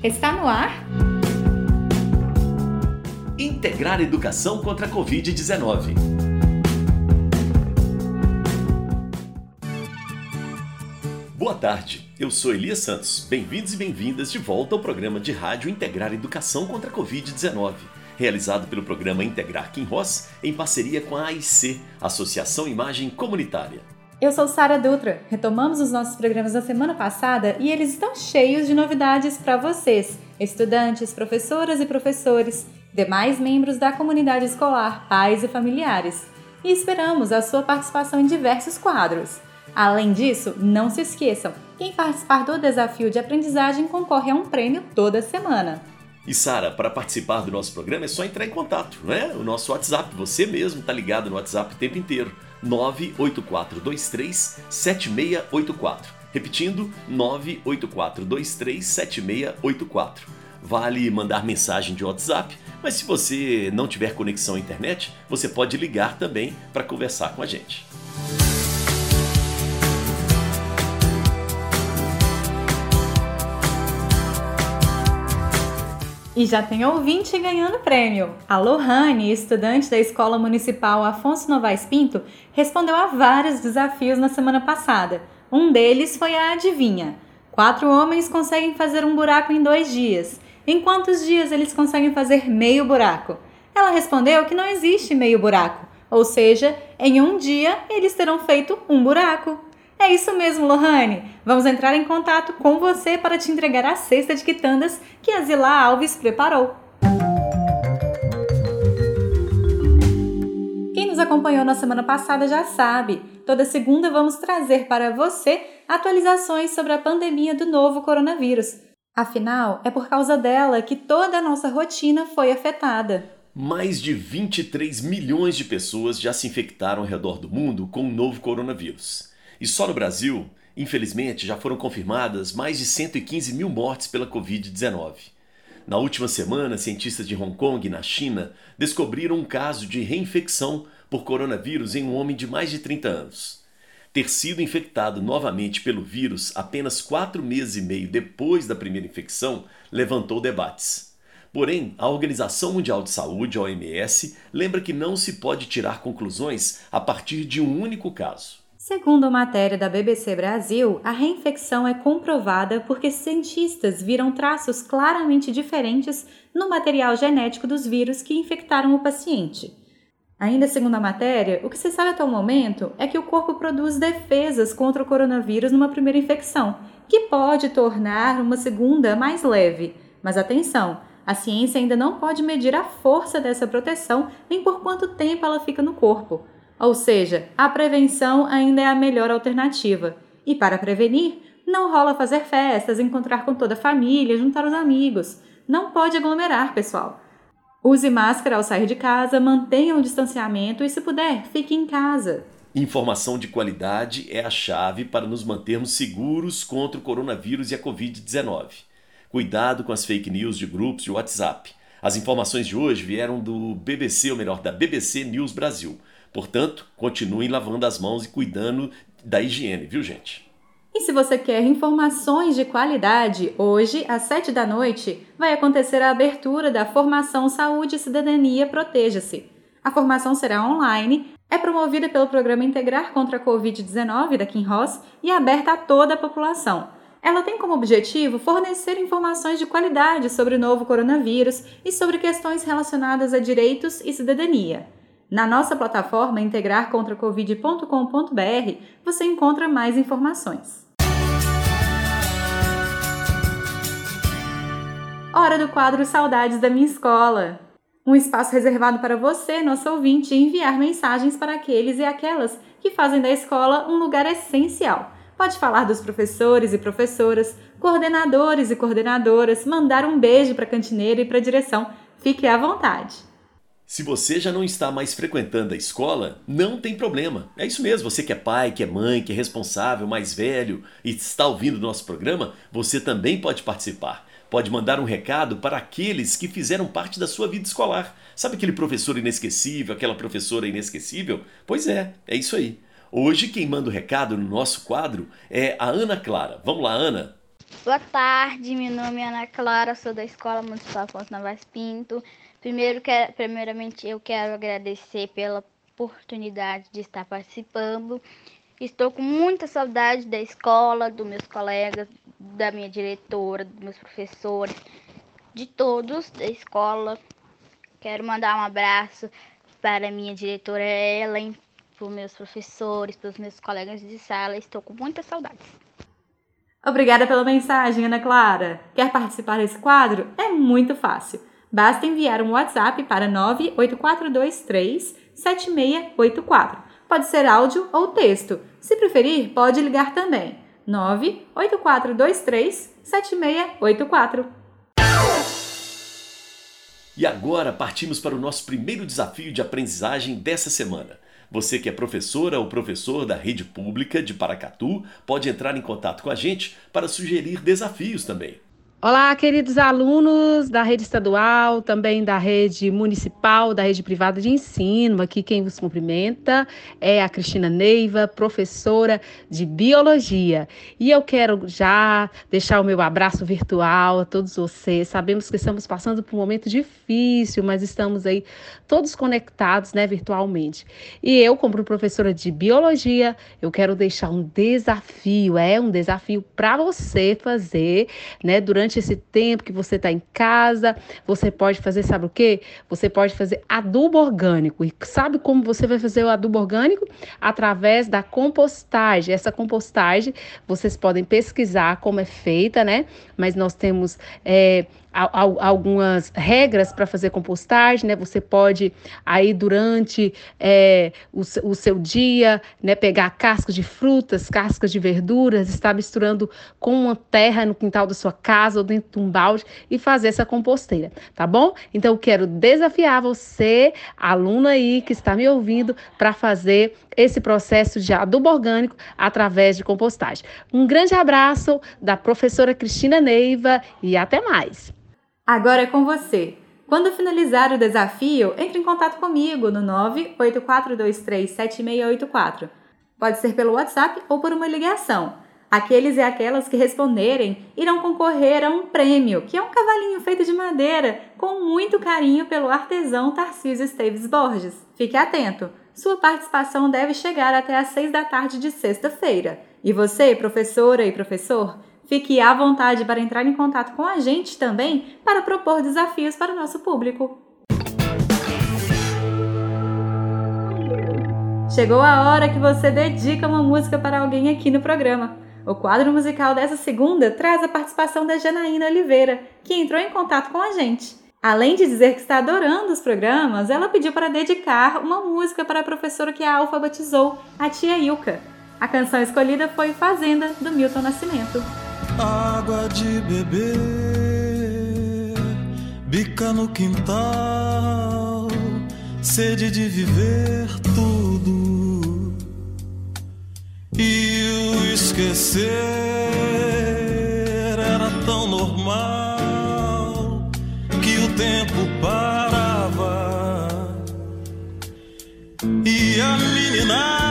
Está no ar? Integrar educação contra a Covid-19. Boa tarde, eu sou Elias Santos. Bem-vindos e bem-vindas de volta ao programa de rádio Integrar Educação contra a Covid-19, realizado pelo programa Integrar Kim Ross em parceria com a AIC, Associação Imagem Comunitária. Eu sou Sara Dutra. Retomamos os nossos programas da semana passada e eles estão cheios de novidades para vocês, estudantes, professoras e professores, demais membros da comunidade escolar, pais e familiares. E esperamos a sua participação em diversos quadros. Além disso, não se esqueçam, quem participar do desafio de aprendizagem concorre a um prêmio toda semana. E Sara, para participar do nosso programa é só entrar em contato, né? O nosso WhatsApp, você mesmo está ligado no WhatsApp o tempo inteiro. 98423 7684. Repetindo, 98423 7684. Vale mandar mensagem de WhatsApp, mas se você não tiver conexão à internet, você pode ligar também para conversar com a gente. E já tem ouvinte ganhando prêmio. A Lohane, estudante da Escola Municipal Afonso Novaes Pinto, respondeu a vários desafios na semana passada. Um deles foi a adivinha. Quatro homens conseguem fazer um buraco em dois dias. Em quantos dias eles conseguem fazer meio buraco? Ela respondeu que não existe meio buraco, ou seja, em um dia eles terão feito um buraco. É isso mesmo, Lohane. Vamos entrar em contato com você para te entregar a cesta de quitandas que a Zila Alves preparou. Quem nos acompanhou na semana passada já sabe. Toda segunda vamos trazer para você atualizações sobre a pandemia do novo coronavírus. Afinal, é por causa dela que toda a nossa rotina foi afetada. Mais de 23 milhões de pessoas já se infectaram ao redor do mundo com o novo coronavírus. E só no Brasil, infelizmente, já foram confirmadas mais de 115 mil mortes pela Covid-19. Na última semana, cientistas de Hong Kong, na China, descobriram um caso de reinfecção por coronavírus em um homem de mais de 30 anos. Ter sido infectado novamente pelo vírus apenas quatro meses e meio depois da primeira infecção levantou debates. Porém, a Organização Mundial de Saúde, OMS, lembra que não se pode tirar conclusões a partir de um único caso. Segundo a matéria da BBC Brasil, a reinfecção é comprovada porque cientistas viram traços claramente diferentes no material genético dos vírus que infectaram o paciente. Ainda segundo a matéria, o que se sabe até o momento é que o corpo produz defesas contra o coronavírus numa primeira infecção, que pode tornar uma segunda mais leve. Mas atenção, a ciência ainda não pode medir a força dessa proteção nem por quanto tempo ela fica no corpo. Ou seja, a prevenção ainda é a melhor alternativa. E para prevenir, não rola fazer festas, encontrar com toda a família, juntar os amigos. Não pode aglomerar, pessoal. Use máscara ao sair de casa, mantenha o distanciamento e, se puder, fique em casa. Informação de qualidade é a chave para nos mantermos seguros contra o coronavírus e a Covid-19. Cuidado com as fake news de grupos de WhatsApp. As informações de hoje vieram do BBC, ou melhor, da BBC News Brasil. Portanto, continuem lavando as mãos e cuidando da higiene, viu, gente? E se você quer informações de qualidade, hoje, às 7 da noite, vai acontecer a abertura da Formação Saúde e Cidadania Proteja-se. A formação será online, é promovida pelo Programa Integrar contra a Covid-19 da Kim Ross e aberta a toda a população. Ela tem como objetivo fornecer informações de qualidade sobre o novo coronavírus e sobre questões relacionadas a direitos e cidadania. Na nossa plataforma integrarcontracovid.com.br você encontra mais informações. Hora do quadro Saudades da Minha Escola. Um espaço reservado para você, nosso ouvinte, enviar mensagens para aqueles e aquelas que fazem da escola um lugar essencial. Pode falar dos professores e professoras, coordenadores e coordenadoras, mandar um beijo para a cantineira e para a direção. Fique à vontade. Se você já não está mais frequentando a escola, não tem problema. É isso mesmo, você que é pai, que é mãe, que é responsável, mais velho e está ouvindo o nosso programa, você também pode participar. Pode mandar um recado para aqueles que fizeram parte da sua vida escolar. Sabe aquele professor inesquecível, aquela professora inesquecível? Pois é, é isso aí. Hoje quem manda o recado no nosso quadro é a Ana Clara. Vamos lá, Ana. Boa tarde, meu nome é Ana Clara, sou da Escola Municipal Afonso Navas Pinto. Primeiro, quero, primeiramente, eu quero agradecer pela oportunidade de estar participando. Estou com muita saudade da escola, dos meus colegas, da minha diretora, dos meus professores, de todos da escola. Quero mandar um abraço para a minha diretora Ellen, para os meus professores, para os meus colegas de sala. Estou com muitas saudades. Obrigada pela mensagem, Ana Clara. Quer participar desse quadro? É muito fácil. Basta enviar um WhatsApp para 98423 7684. Pode ser áudio ou texto. Se preferir, pode ligar também. 98423 7684. E agora partimos para o nosso primeiro desafio de aprendizagem dessa semana. Você que é professora ou professor da rede pública de Paracatu pode entrar em contato com a gente para sugerir desafios também. Olá, queridos alunos da rede estadual, também da rede municipal, da rede privada de ensino. Aqui quem vos cumprimenta é a Cristina Neiva, professora de biologia. E eu quero já deixar o meu abraço virtual a todos vocês. Sabemos que estamos passando por um momento difícil, mas estamos aí todos conectados, né, virtualmente. E eu, como professora de biologia, eu quero deixar um desafio, é um desafio para você fazer, né, durante durante esse tempo que você está em casa, você pode fazer, sabe o quê? Você pode fazer adubo orgânico. E sabe como você vai fazer o adubo orgânico? Através da compostagem. Essa compostagem, vocês podem pesquisar como é feita, né? Mas nós temos é, algumas regras para fazer compostagem, né? Você pode aí durante é, o, o, seu dia, né, pegar cascas de frutas, cascas de verduras, estar misturando com uma terra no quintal da sua casa ou dentro de um balde e fazer essa composteira, tá bom? Então eu quero desafiar você, aluno aí que está me ouvindo, para fazer esse processo de adubo orgânico através de compostagem. Um grande abraço da professora Cristina Neiva e até mais. Agora é com você. Quando finalizar o desafio, entre em contato comigo no 984237684. Pode ser pelo WhatsApp ou por uma ligação. Aqueles e aquelas que responderem irão concorrer a um prêmio, que é um cavalinho feito de madeira, com muito carinho pelo artesão Tarcísio Esteves Borges. Fique atento! Sua participação deve chegar até às 6 da tarde de sexta-feira. E você, professora e professor, Fique à vontade para entrar em contato com a gente também para propor desafios para o nosso público. Chegou a hora que você dedica uma música para alguém aqui no programa. O quadro musical dessa segunda traz a participação da Janaína Oliveira, que entrou em contato com a gente. Além de dizer que está adorando os programas, ela pediu para dedicar uma música para a professora que a alfabetizou, a tia Ilka. A canção escolhida foi Fazenda, do Milton Nascimento água de beber, bica no quintal, sede de viver tudo esquecer era tão normal que o tempo parava. E a meninada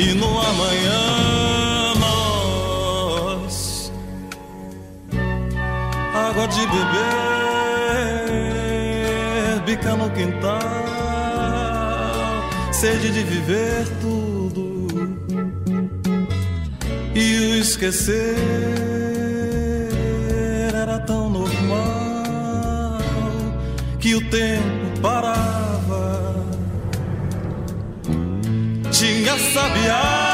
e no amanhã água de beber, bica no quintal, sede de viver tudo e o esquecer era tão normal que o tempo parava. Tinha sabiá,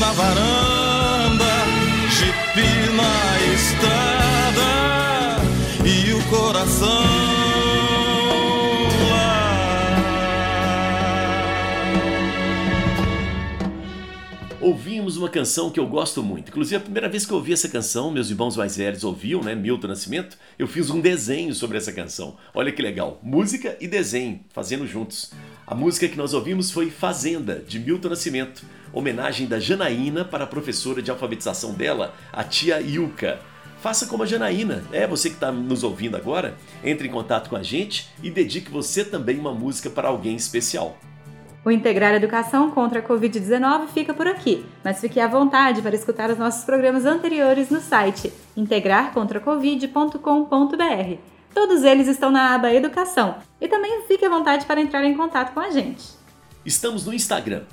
na varanda, jipe na estrada uma canção que eu gosto muito. Inclusive, a primeira vez que eu ouvi essa canção, meus irmãos mais velhos ouviam, né? Milton Nascimento, eu fiz um desenho sobre essa canção. Olha que legal. Música e desenho, fazendo juntos. A música que nós ouvimos foi Fazenda, de Milton Nascimento, homenagem da Janaína para a professora de alfabetização dela, a tia Ilka. Faça como a Janaína, é você que está nos ouvindo agora, entre em contato com a gente e dedique você também uma música para alguém especial. O Integrar Educação contra a Covid-19 fica por aqui, mas fique à vontade para escutar os nossos programas anteriores no site integrarcontracovid.com.br. Todos eles estão na aba Educação e também fique à vontade para entrar em contato com a gente. Estamos no Instagram,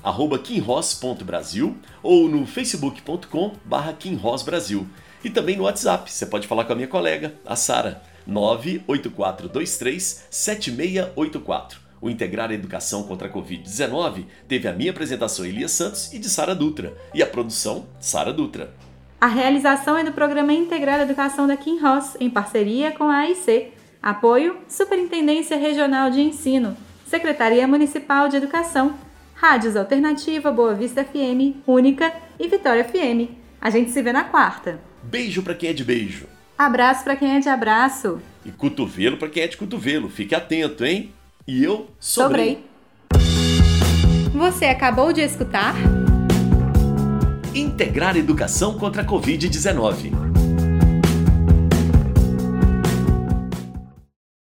kinross.brasil ou no facebook.com kinrossbrasil e também no WhatsApp. Você pode falar com a minha colega, a Sara, 98423 7684. O Integrar a Educação contra a Covid-19 teve a minha apresentação Elias Santos e de Sara Dutra, e a produção Sara Dutra. A realização é do Programa Integrar a Educação da Kim Ross, em parceria com a AIC. Apoio: Superintendência Regional de Ensino, Secretaria Municipal de Educação, Rádios Alternativa, Boa Vista FM, Única e Vitória FM. A gente se vê na quarta. Beijo para quem é de beijo. Abraço para quem é de abraço. E cotovelo para quem é de cotovelo. Fique atento, hein? E eu sobrei. sobrei. Você acabou de escutar? Integrar Educação contra a Covid-19